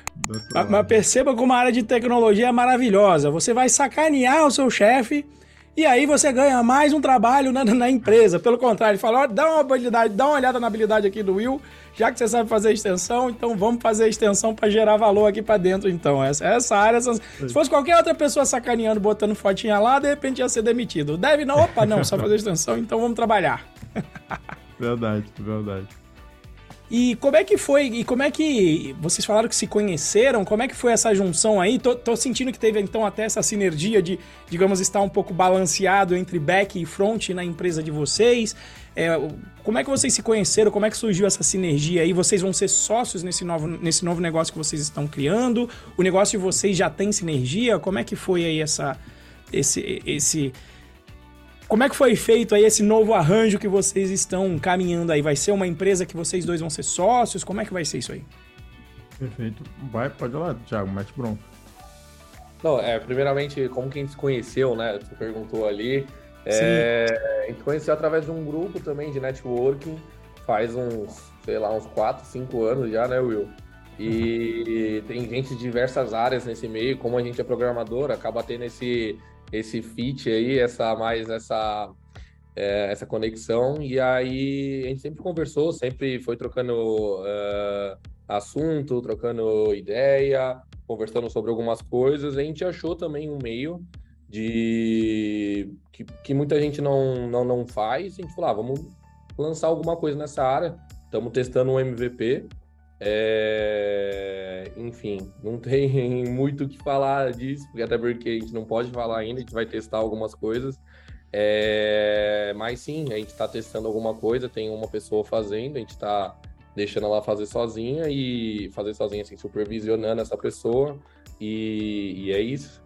mas, mas perceba como a área de tecnologia é maravilhosa. Você vai sacanear o seu chefe e aí você ganha mais um trabalho na, na empresa. Pelo contrário, ele fala: ó, dá uma habilidade, dá uma olhada na habilidade aqui do Will, já que você sabe fazer extensão, então vamos fazer a extensão para gerar valor aqui para dentro. Então, essa, essa área, essa, se fosse qualquer outra pessoa sacaneando, botando fotinha lá, de repente ia ser demitido. Deve não, opa, não, só fazer extensão, então vamos trabalhar. (laughs) verdade, verdade. E como é que foi? E como é que vocês falaram que se conheceram? Como é que foi essa junção aí? Tô, tô, sentindo que teve então até essa sinergia de, digamos, estar um pouco balanceado entre back e front na empresa de vocês. É, como é que vocês se conheceram? Como é que surgiu essa sinergia aí? Vocês vão ser sócios nesse novo, nesse novo negócio que vocês estão criando? O negócio de vocês já tem sinergia? Como é que foi aí essa, esse, esse como é que foi feito aí esse novo arranjo que vocês estão caminhando aí? Vai ser uma empresa que vocês dois vão ser sócios? Como é que vai ser isso aí? Perfeito. Vai, pode ir lá, Thiago, mete bronco. Não, é, primeiramente, como que a gente se conheceu, né? Você perguntou ali. É, a gente conheceu através de um grupo também de networking, faz uns, sei lá, uns 4, 5 anos já, né, Will? E uhum. tem gente de diversas áreas nesse meio, como a gente é programador, acaba tendo esse, esse fit aí, essa mais essa é, essa conexão e aí a gente sempre conversou, sempre foi trocando uh, assunto, trocando ideia, conversando sobre algumas coisas. A gente achou também um meio de que, que muita gente não, não não faz. A gente falou, ah, vamos lançar alguma coisa nessa área. Estamos testando um MVP é... Enfim, não (laughs) tem muito o que falar disso, até porque a gente não pode falar ainda, a gente vai testar algumas coisas. É... Mas sim, a gente está testando alguma coisa, tem uma pessoa fazendo, a gente está deixando ela fazer sozinha e fazer sozinha, assim, supervisionando essa pessoa, e, e é isso.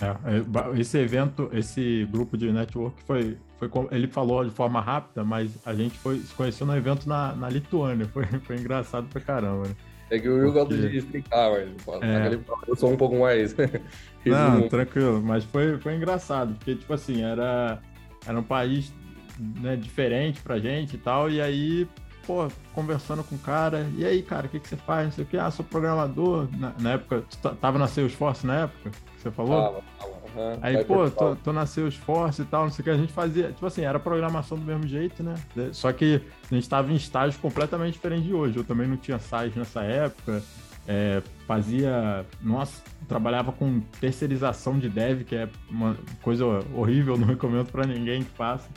É, é esse evento, esse grupo de network foi, foi ele falou de forma rápida, mas a gente foi se conheceu no evento na, na Lituânia. Foi, foi engraçado pra caramba. Né? É que o Will gosta de explicar, mas é. eu sou um pouco mais. (laughs) Não, tranquilo, mas foi, foi engraçado, porque, tipo assim, era, era um país né, diferente pra gente e tal, e aí, pô, conversando com o cara, e aí, cara, o que, que você faz? Não sei o que, ah, sou programador. Na, na época, tava na Salesforce na época? você falou? Fala, fala. Uhum, aí, pô, tô, tô na Salesforce e tal, não sei o que. A gente fazia, tipo assim, era programação do mesmo jeito, né? Só que a gente estava em estágio completamente diferente de hoje. Eu também não tinha site nessa época. É, fazia. Nossa, trabalhava com terceirização de dev, que é uma coisa horrível, (laughs) não recomendo para ninguém que faça.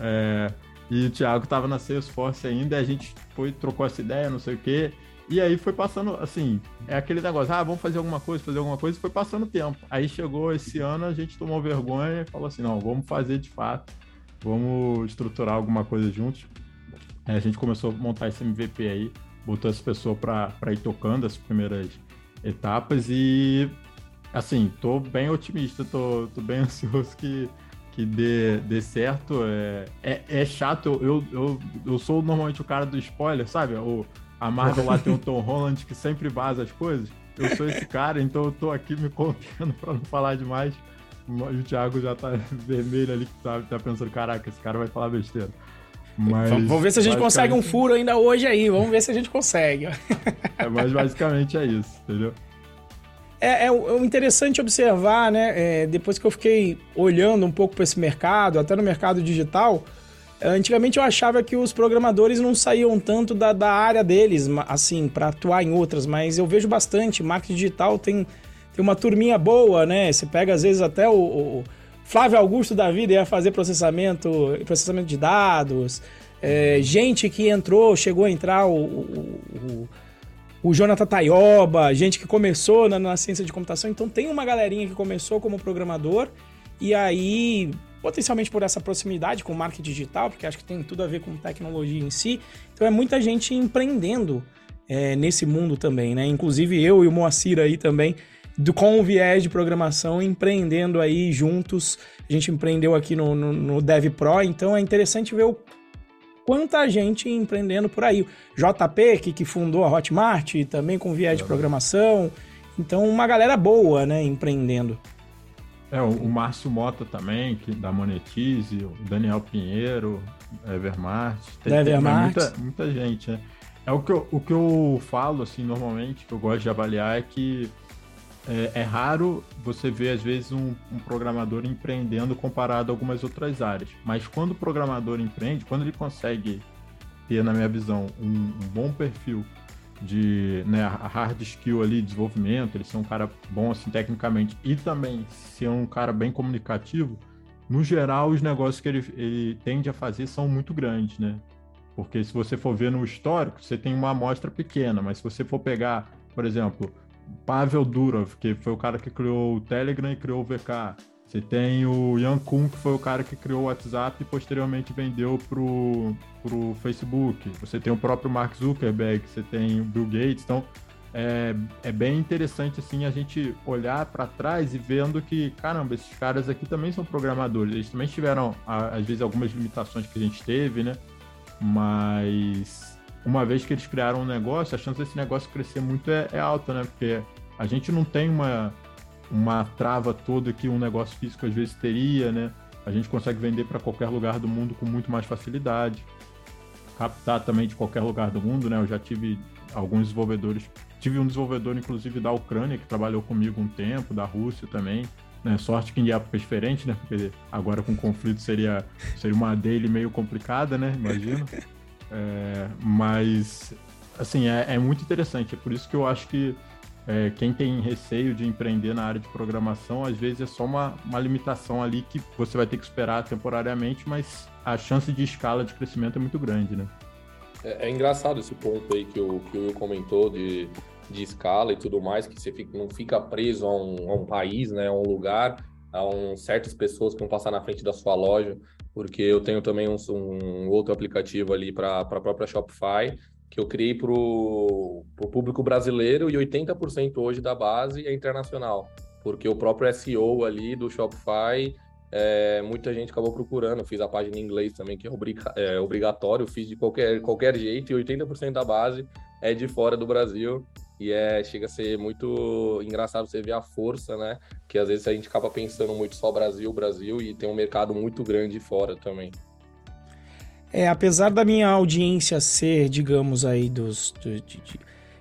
É, e o Thiago tava na Salesforce ainda, a gente foi, trocou essa ideia, não sei o quê. E aí foi passando, assim, é aquele negócio, ah, vamos fazer alguma coisa, fazer alguma coisa, e foi passando tempo. Aí chegou esse ano, a gente tomou vergonha e falou assim, não, vamos fazer de fato, vamos estruturar alguma coisa juntos. Aí a gente começou a montar esse MVP aí, botou essa pessoa para ir tocando as primeiras etapas e, assim, tô bem otimista, tô, tô bem (laughs) ansioso que, que dê, dê certo. É, é, é chato, eu, eu, eu sou normalmente o cara do spoiler, sabe? O, a Marvel lá tem o Tom Holland que sempre vaza as coisas. Eu sou esse cara, então eu tô aqui me contendo para não falar demais. O Thiago já tá vermelho ali, que tá, tá pensando, caraca, esse cara vai falar besteira. Mas, vamos ver se a gente consegue um furo ainda hoje aí. Vamos ver se a gente consegue. é, mas basicamente é isso, entendeu? É, é, é interessante observar, né? É, depois que eu fiquei olhando um pouco para esse mercado, até no mercado digital, Antigamente eu achava que os programadores não saíam tanto da, da área deles, assim, para atuar em outras, mas eu vejo bastante. Marketing digital tem, tem uma turminha boa, né? Você pega às vezes até o, o Flávio Augusto da vida ia fazer processamento, processamento de dados. É, gente que entrou, chegou a entrar, o, o, o, o Jonathan Tayoba, gente que começou na, na ciência de computação. Então tem uma galerinha que começou como programador e aí potencialmente por essa proximidade com o marketing digital, porque acho que tem tudo a ver com tecnologia em si. Então é muita gente empreendendo é, nesse mundo também, né? Inclusive eu e o Moacir aí também, do, com o viés de programação, empreendendo aí juntos. A gente empreendeu aqui no, no, no Dev Pro, então é interessante ver o quanta gente empreendendo por aí. JP, que, que fundou a Hotmart, também com viés de programação. Então, uma galera boa, né, empreendendo. É, o, o Márcio Mota também, que da Monetize, o Daniel Pinheiro, Evermart. Tem, Evermart. Tem muita, muita gente, né? É o que, eu, o que eu falo, assim, normalmente, que eu gosto de avaliar é que é, é raro você ver, às vezes, um, um, programador empreendendo comparado a algumas outras áreas. Mas quando o programador empreende, quando ele consegue ter, na minha visão, um, um bom perfil de né, hard skill ali, desenvolvimento, ele ser um cara bom assim tecnicamente e também ser um cara bem comunicativo, no geral os negócios que ele, ele tende a fazer são muito grandes, né? Porque se você for ver no histórico, você tem uma amostra pequena, mas se você for pegar, por exemplo, Pavel Durov, que foi o cara que criou o Telegram e criou o VK, você tem o Yan Kun, que foi o cara que criou o WhatsApp e posteriormente vendeu pro, pro Facebook. Você tem o próprio Mark Zuckerberg, você tem o Bill Gates. Então, é, é bem interessante assim a gente olhar para trás e vendo que, caramba, esses caras aqui também são programadores. Eles também tiveram, às vezes, algumas limitações que a gente teve, né? Mas uma vez que eles criaram um negócio, a chance desse negócio crescer muito é, é alta, né? Porque a gente não tem uma uma trava toda que um negócio físico às vezes teria, né? A gente consegue vender para qualquer lugar do mundo com muito mais facilidade. Captar também de qualquer lugar do mundo, né? Eu já tive alguns desenvolvedores, tive um desenvolvedor inclusive da Ucrânia que trabalhou comigo um tempo, da Rússia também. Né? Sorte que em épocas diferentes, né? Porque agora com conflito seria, seria uma dele meio complicada, né? Imagino. (laughs) É, mas, assim, é, é muito interessante. É por isso que eu acho que é, quem tem receio de empreender na área de programação, às vezes é só uma, uma limitação ali que você vai ter que esperar temporariamente, mas a chance de escala de crescimento é muito grande, né? É, é engraçado esse ponto aí que o, que o comentou de, de escala e tudo mais, que você fica, não fica preso a um, a um país, né, a um lugar, a um, certas pessoas que vão passar na frente da sua loja, porque eu tenho também um, um outro aplicativo ali para a própria Shopify, que eu criei para o público brasileiro e 80% hoje da base é internacional, porque o próprio SEO ali do Shopify, é, muita gente acabou procurando. Fiz a página em inglês também, que é, obriga é obrigatório, fiz de qualquer, qualquer jeito, e 80% da base é de fora do Brasil. E é, chega a ser muito engraçado você ver a força, né? Que às vezes a gente acaba pensando muito só Brasil, Brasil, e tem um mercado muito grande fora também. É, apesar da minha audiência ser, digamos aí, dos, de, de,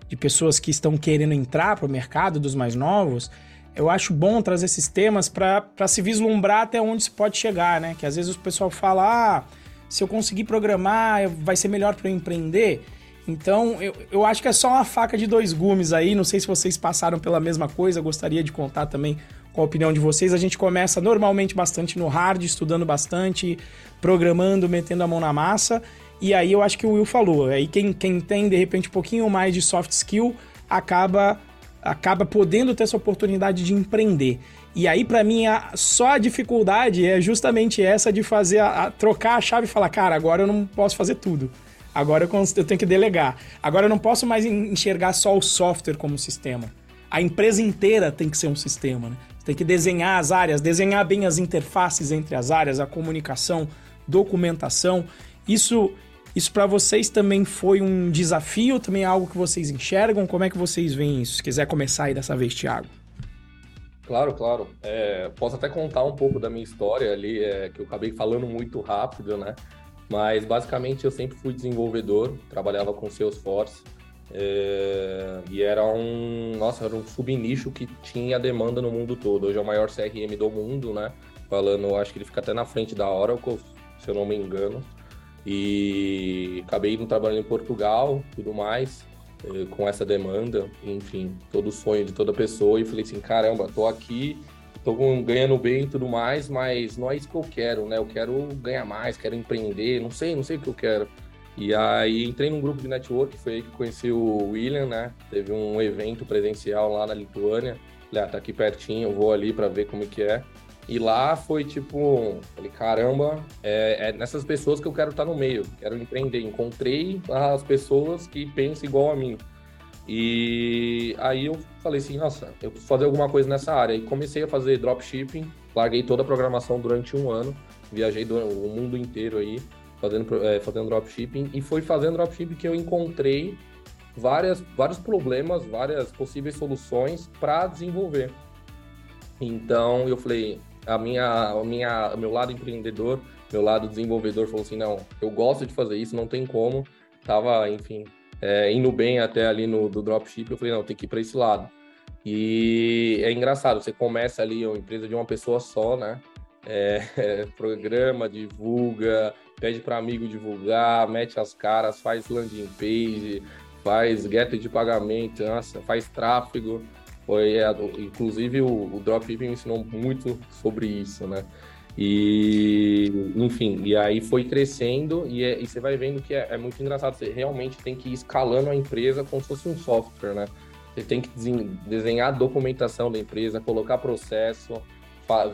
de pessoas que estão querendo entrar para o mercado, dos mais novos, eu acho bom trazer esses temas para se vislumbrar até onde se pode chegar, né? Que às vezes o pessoal fala, ah, se eu conseguir programar, vai ser melhor para eu empreender. Então, eu, eu acho que é só uma faca de dois gumes aí. Não sei se vocês passaram pela mesma coisa, gostaria de contar também com a opinião de vocês. A gente começa normalmente bastante no hard, estudando bastante, programando, metendo a mão na massa. E aí eu acho que o Will falou. Aí quem, quem tem, de repente, um pouquinho mais de soft skill acaba acaba podendo ter essa oportunidade de empreender. E aí, para mim, a, só a dificuldade é justamente essa de fazer a, a, trocar a chave e falar, cara, agora eu não posso fazer tudo. Agora eu, eu tenho que delegar. Agora eu não posso mais enxergar só o software como sistema. A empresa inteira tem que ser um sistema, né? tem que desenhar as áreas, desenhar bem as interfaces entre as áreas, a comunicação, documentação. Isso, isso para vocês também foi um desafio, também é algo que vocês enxergam? Como é que vocês veem isso? Se quiser começar aí dessa vez, Thiago. Claro, claro. É, posso até contar um pouco da minha história ali, é, que eu acabei falando muito rápido, né? Mas basicamente eu sempre fui desenvolvedor, trabalhava com Salesforce. É, e era um, nossa, era um subnicho que tinha demanda no mundo todo. Hoje é o maior CRM do mundo, né? Falando, acho que ele fica até na frente da Oracle, se eu não me engano. E acabei indo trabalhando em Portugal, tudo mais, é, com essa demanda, enfim, todo o sonho de toda pessoa. E falei assim, caramba, tô aqui, tô ganhando bem e tudo mais, mas não é isso que eu quero, né? Eu quero ganhar mais, quero empreender, não sei, não sei o que eu quero. E aí entrei num grupo de network, foi aí que conheci o William, né? Teve um evento presencial lá na Lituânia. Falei, ah, tá aqui pertinho, eu vou ali para ver como que é. E lá foi tipo, falei, caramba, é, é, nessas pessoas que eu quero estar no meio, quero empreender. Encontrei as pessoas que pensam igual a mim. E aí eu falei assim, nossa, eu preciso fazer alguma coisa nessa área. E comecei a fazer dropshipping, larguei toda a programação durante um ano, viajei do, o mundo inteiro aí fazendo, é, fazendo dropshipping, e foi fazendo dropshipping que eu encontrei várias, vários problemas, várias possíveis soluções para desenvolver. Então eu falei, a minha, a minha, meu lado empreendedor, meu lado desenvolvedor falou assim, não, eu gosto de fazer isso, não tem como. Tava, enfim, é, indo bem até ali no do dropship, eu falei, não, tem que ir para esse lado. E é engraçado, você começa ali uma empresa de uma pessoa só, né? É, (laughs) é, programa, divulga, pede para amigo divulgar, mete as caras, faz landing page, faz getter de pagamento, nossa, faz tráfego. Foi, é, inclusive, o, o Dropshipping me ensinou muito sobre isso, né? E, enfim, e aí foi crescendo e, é, e você vai vendo que é, é, muito engraçado. Você realmente tem que ir escalando a empresa como se fosse um software, né? Você tem que desenhar a documentação da empresa, colocar processo,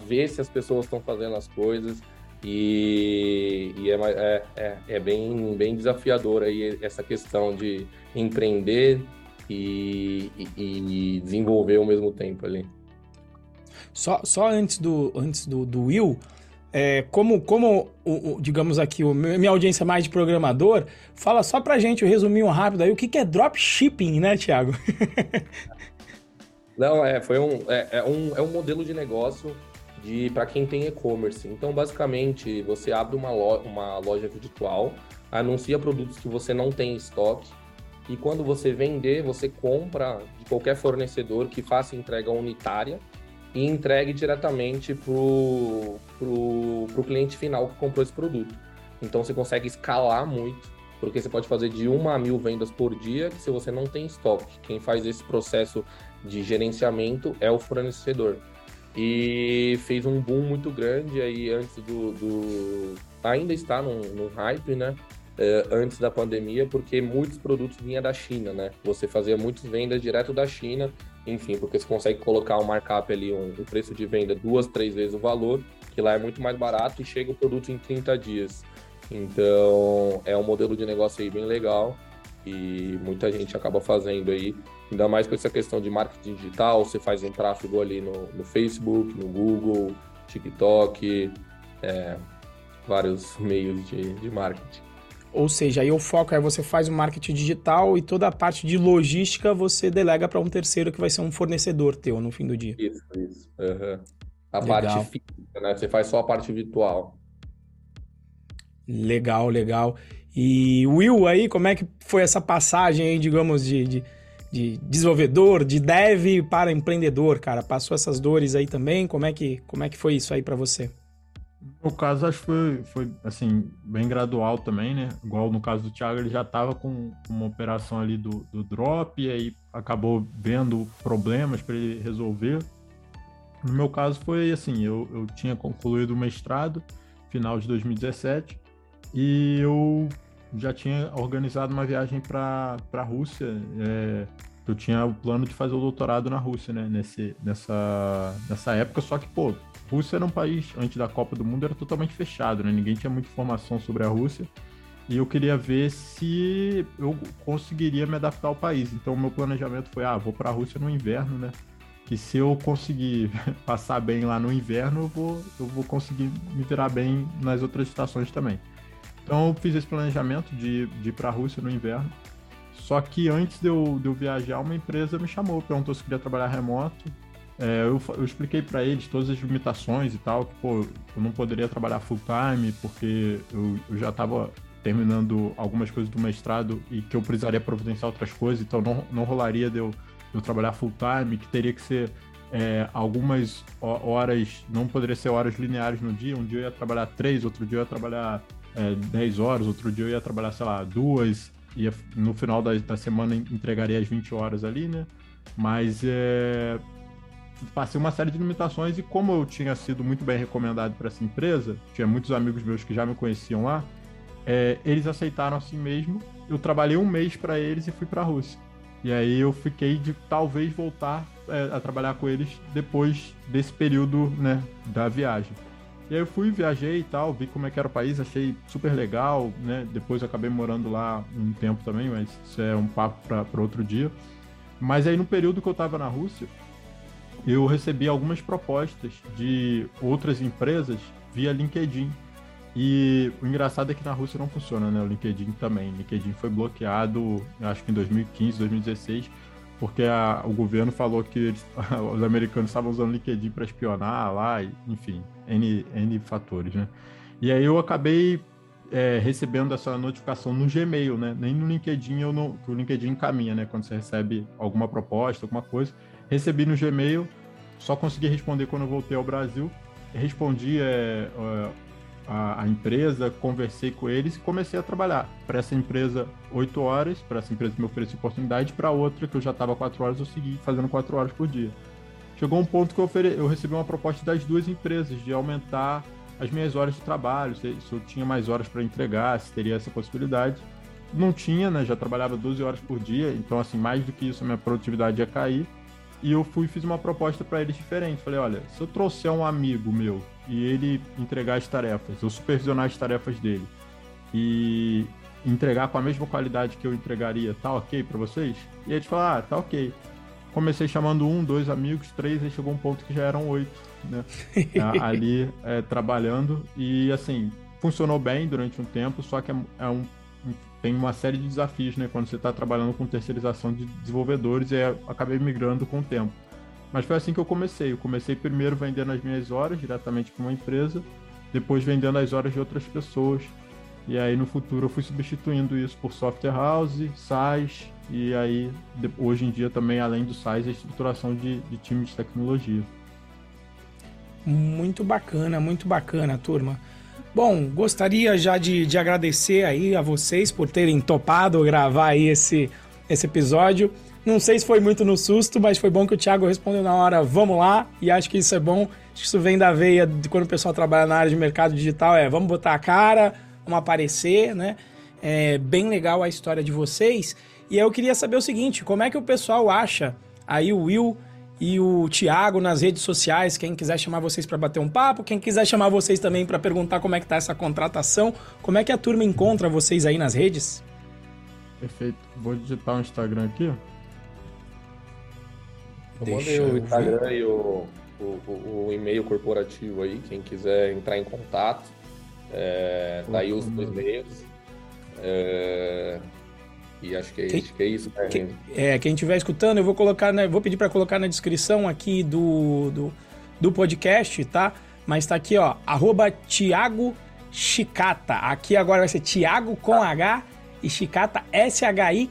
ver se as pessoas estão fazendo as coisas. E, e é, é, é, é, bem, bem desafiador aí essa questão de empreender e, e, e desenvolver ao mesmo tempo ali. Só, só antes do, antes do, do Will, é, como, como o, o, digamos aqui, o, minha audiência mais de programador, fala só pra gente, o resuminho rápido aí, o que, que é dropshipping, né, Thiago? (laughs) Não, é, foi um, é, é, um, é um modelo de negócio de para quem tem e-commerce. Então, basicamente, você abre uma, lo, uma loja virtual, anuncia produtos que você não tem em estoque, e quando você vender, você compra de qualquer fornecedor que faça entrega unitária e entregue diretamente para o pro, pro cliente final que comprou esse produto. Então você consegue escalar muito, porque você pode fazer de uma a mil vendas por dia, se você não tem estoque. Quem faz esse processo de gerenciamento é o fornecedor. E fez um boom muito grande aí antes do. do... Ainda está no, no hype, né? Uh, antes da pandemia, porque muitos produtos vinham da China, né? Você fazia muitas vendas direto da China, enfim, porque você consegue colocar um markup ali, um, um, preço de venda duas, três vezes o valor, que lá é muito mais barato e chega o produto em 30 dias. Então, é um modelo de negócio aí bem legal e muita gente acaba fazendo aí, ainda mais com essa questão de marketing digital, você faz um tráfego ali no, no Facebook, no Google, TikTok, é, vários (laughs) meios de, de marketing. Ou seja, aí o foco é você faz o marketing digital e toda a parte de logística você delega para um terceiro que vai ser um fornecedor teu no fim do dia. Isso, isso. Uhum. A legal. parte física, né? Você faz só a parte virtual. Legal, legal. E Will, aí, como é que foi essa passagem aí, digamos, de, de, de desenvolvedor, de dev para empreendedor, cara? Passou essas dores aí também? Como é que, como é que foi isso aí para você? No caso, acho que foi, foi, assim, bem gradual também, né? Igual no caso do Thiago, ele já estava com uma operação ali do, do drop, e aí acabou vendo problemas para ele resolver. No meu caso, foi assim: eu, eu tinha concluído o mestrado, final de 2017, e eu já tinha organizado uma viagem para a Rússia. É, eu tinha o plano de fazer o doutorado na Rússia, né? Nesse, nessa, nessa época, só que, pô, Rússia era um país, antes da Copa do Mundo, era totalmente fechado, né? Ninguém tinha muita informação sobre a Rússia. E eu queria ver se eu conseguiria me adaptar ao país. Então, o meu planejamento foi: ah, vou para a Rússia no inverno, né? Que se eu conseguir (laughs) passar bem lá no inverno, eu vou, eu vou conseguir me virar bem nas outras estações também. Então, eu fiz esse planejamento de, de ir para a Rússia no inverno. Só que antes de eu, de eu viajar, uma empresa me chamou, perguntou se queria trabalhar remoto. É, eu, eu, expliquei para eles todas as limitações e tal, que pô, eu não poderia trabalhar full time porque eu, eu já estava terminando algumas coisas do mestrado e que eu precisaria providenciar outras coisas, então não, não rolaria de eu, de eu trabalhar full time, que teria que ser é, algumas horas, não poderia ser horas lineares no dia, um dia eu ia trabalhar três, outro dia eu ia trabalhar é, dez horas, outro dia eu ia trabalhar, sei lá, duas, e no final da, da semana entregaria as 20 horas ali, né? Mas é, passei uma série de limitações e como eu tinha sido muito bem recomendado para essa empresa, tinha muitos amigos meus que já me conheciam lá, é, eles aceitaram assim mesmo. Eu trabalhei um mês para eles e fui para a Rússia. E aí eu fiquei de talvez voltar é, a trabalhar com eles depois desse período, né, da viagem. E aí eu fui, viajei e tal, vi como é que era o país, achei super legal, né? Depois acabei morando lá um tempo também, mas isso é um papo para outro dia. Mas aí no período que eu estava na Rússia, eu recebi algumas propostas de outras empresas via LinkedIn. E o engraçado é que na Rússia não funciona, né? O LinkedIn também. O LinkedIn foi bloqueado, acho que em 2015, 2016, porque a, o governo falou que eles, (laughs) os americanos estavam usando LinkedIn para espionar lá, enfim, N, N fatores, né? E aí eu acabei é, recebendo essa notificação no Gmail, né? Nem no LinkedIn, ou no, que o LinkedIn encaminha, né? Quando você recebe alguma proposta, alguma coisa. Recebi no Gmail, só consegui responder quando voltei ao Brasil. Respondi é, é a, a, empresa, conversei com eles e comecei a trabalhar. Para essa empresa, oito horas, para essa empresa que me ofereceu oportunidade, para outra que eu já estava quatro horas, eu segui fazendo quatro horas por dia. Chegou um ponto que eu, ofere... eu recebi uma proposta das duas empresas de aumentar as minhas horas de trabalho, se eu tinha mais horas para entregar, se teria essa possibilidade. Não tinha, né? Já trabalhava 12 horas por dia, então, assim, mais do que isso, a minha produtividade ia cair. E eu fui fiz uma proposta para eles diferente. Falei, olha, se eu trouxer um amigo meu e ele entregar as tarefas, eu supervisionar as tarefas dele e entregar com a mesma qualidade que eu entregaria, tá ok para vocês? E eles falaram, ah, tá ok. Comecei chamando um, dois amigos, três, e chegou um ponto que já eram oito, né? (laughs) Ali é, trabalhando e assim funcionou bem durante um tempo, só que é, é um tem uma série de desafios, né? Quando você está trabalhando com terceirização de desenvolvedores, e acabei migrando com o tempo. Mas foi assim que eu comecei. Eu comecei primeiro vendendo as minhas horas diretamente para uma empresa, depois vendendo as horas de outras pessoas. E aí no futuro eu fui substituindo isso por software house, SaaS, e aí hoje em dia também, além do SaaS, a estruturação de, de times de tecnologia. Muito bacana, muito bacana, turma. Bom, gostaria já de, de agradecer aí a vocês por terem topado gravar aí esse, esse episódio. Não sei se foi muito no susto, mas foi bom que o Thiago respondeu na hora, vamos lá, e acho que isso é bom. Acho que isso vem da veia de quando o pessoal trabalha na área de mercado digital, é vamos botar a cara, vamos aparecer, né? É bem legal a história de vocês. E eu queria saber o seguinte, como é que o pessoal acha aí o Will e o Thiago nas redes sociais. Quem quiser chamar vocês para bater um papo, quem quiser chamar vocês também para perguntar como é que tá essa contratação, como é que a turma encontra vocês aí nas redes? Perfeito. Vou digitar o Instagram aqui. Eu mandei o Instagram e o, o, o, o, e-mail corporativo aí, quem quiser entrar em contato. É, tá aí os dois meios. É, e acho que é, quem, acho que é isso, né? Quem, é, quem estiver escutando, eu vou colocar, né, vou pedir para colocar na descrição aqui do, do, do, podcast, tá? Mas tá aqui, ó, arroba Thiago Chicata. Aqui agora vai ser Thiago com ah. H e Chicata S-H-I-K-A-T-A,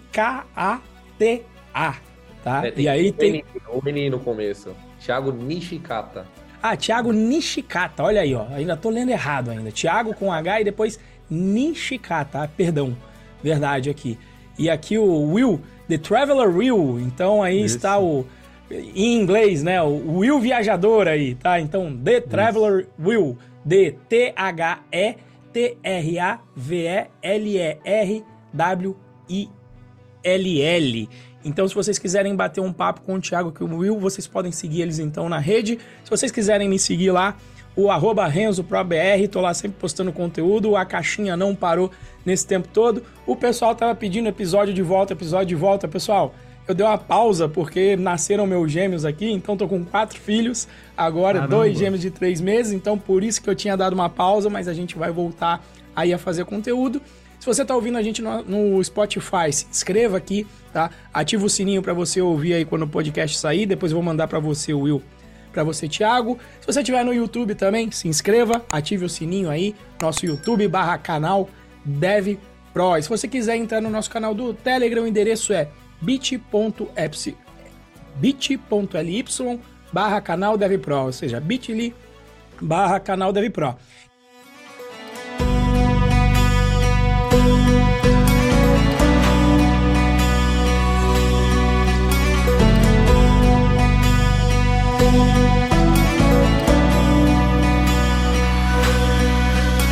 tá? É, e aí tem... O menino no começo, Thiago Nishikata. Ah, Thiago Nishikata, olha aí, ó, ainda tô lendo errado ainda. Thiago com H e depois Nishikata, ah, perdão, verdade aqui. E aqui o Will, The Traveler Will. Então aí Isso. está o. Em inglês, né? O Will Viajador aí, tá? Então, The Traveler Isso. Will. D-T-H-E-T-R-A-V-E-L-E-R-W-I-L-L. Então, se vocês quiserem bater um papo com o Thiago e o Will, vocês podem seguir eles então na rede. Se vocês quiserem me seguir lá, o arroba RenzoProBR, tô lá sempre postando conteúdo, a caixinha não parou nesse tempo todo. O pessoal tava pedindo episódio de volta, episódio de volta. Pessoal, eu dei uma pausa porque nasceram meus gêmeos aqui, então tô com quatro filhos, agora Caramba. dois gêmeos de três meses, então por isso que eu tinha dado uma pausa, mas a gente vai voltar aí a fazer conteúdo. Se você tá ouvindo a gente no, no Spotify, se inscreva aqui, tá? Ativa o sininho para você ouvir aí quando o podcast sair, depois eu vou mandar para você, Will, para você, Thiago. Se você estiver no YouTube também, se inscreva, ative o sininho aí, nosso YouTube barra canal DevPro. E se você quiser entrar no nosso canal do Telegram, o endereço é bit.ly barra canal DevPro, ou seja, bit.ly barra canal DevPro.